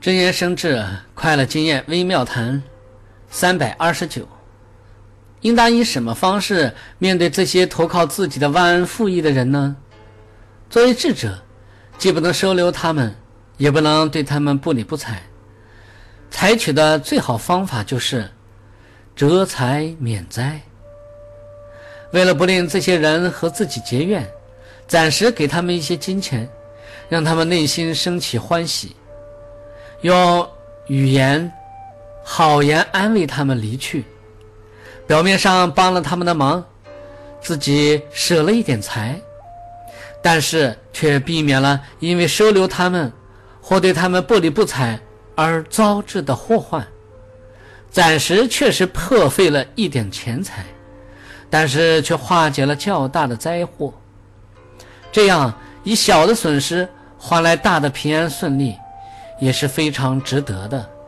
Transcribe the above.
真言生智，快乐经验微妙谈，三百二十九。应当以什么方式面对这些投靠自己的忘恩负义的人呢？作为智者，既不能收留他们，也不能对他们不理不睬。采取的最好方法就是折财免灾。为了不令这些人和自己结怨，暂时给他们一些金钱，让他们内心升起欢喜。用语言好言安慰他们离去，表面上帮了他们的忙，自己舍了一点财，但是却避免了因为收留他们或对他们不理不睬而招致的祸患。暂时确实破费了一点钱财，但是却化解了较大的灾祸。这样以小的损失换来大的平安顺利。也是非常值得的。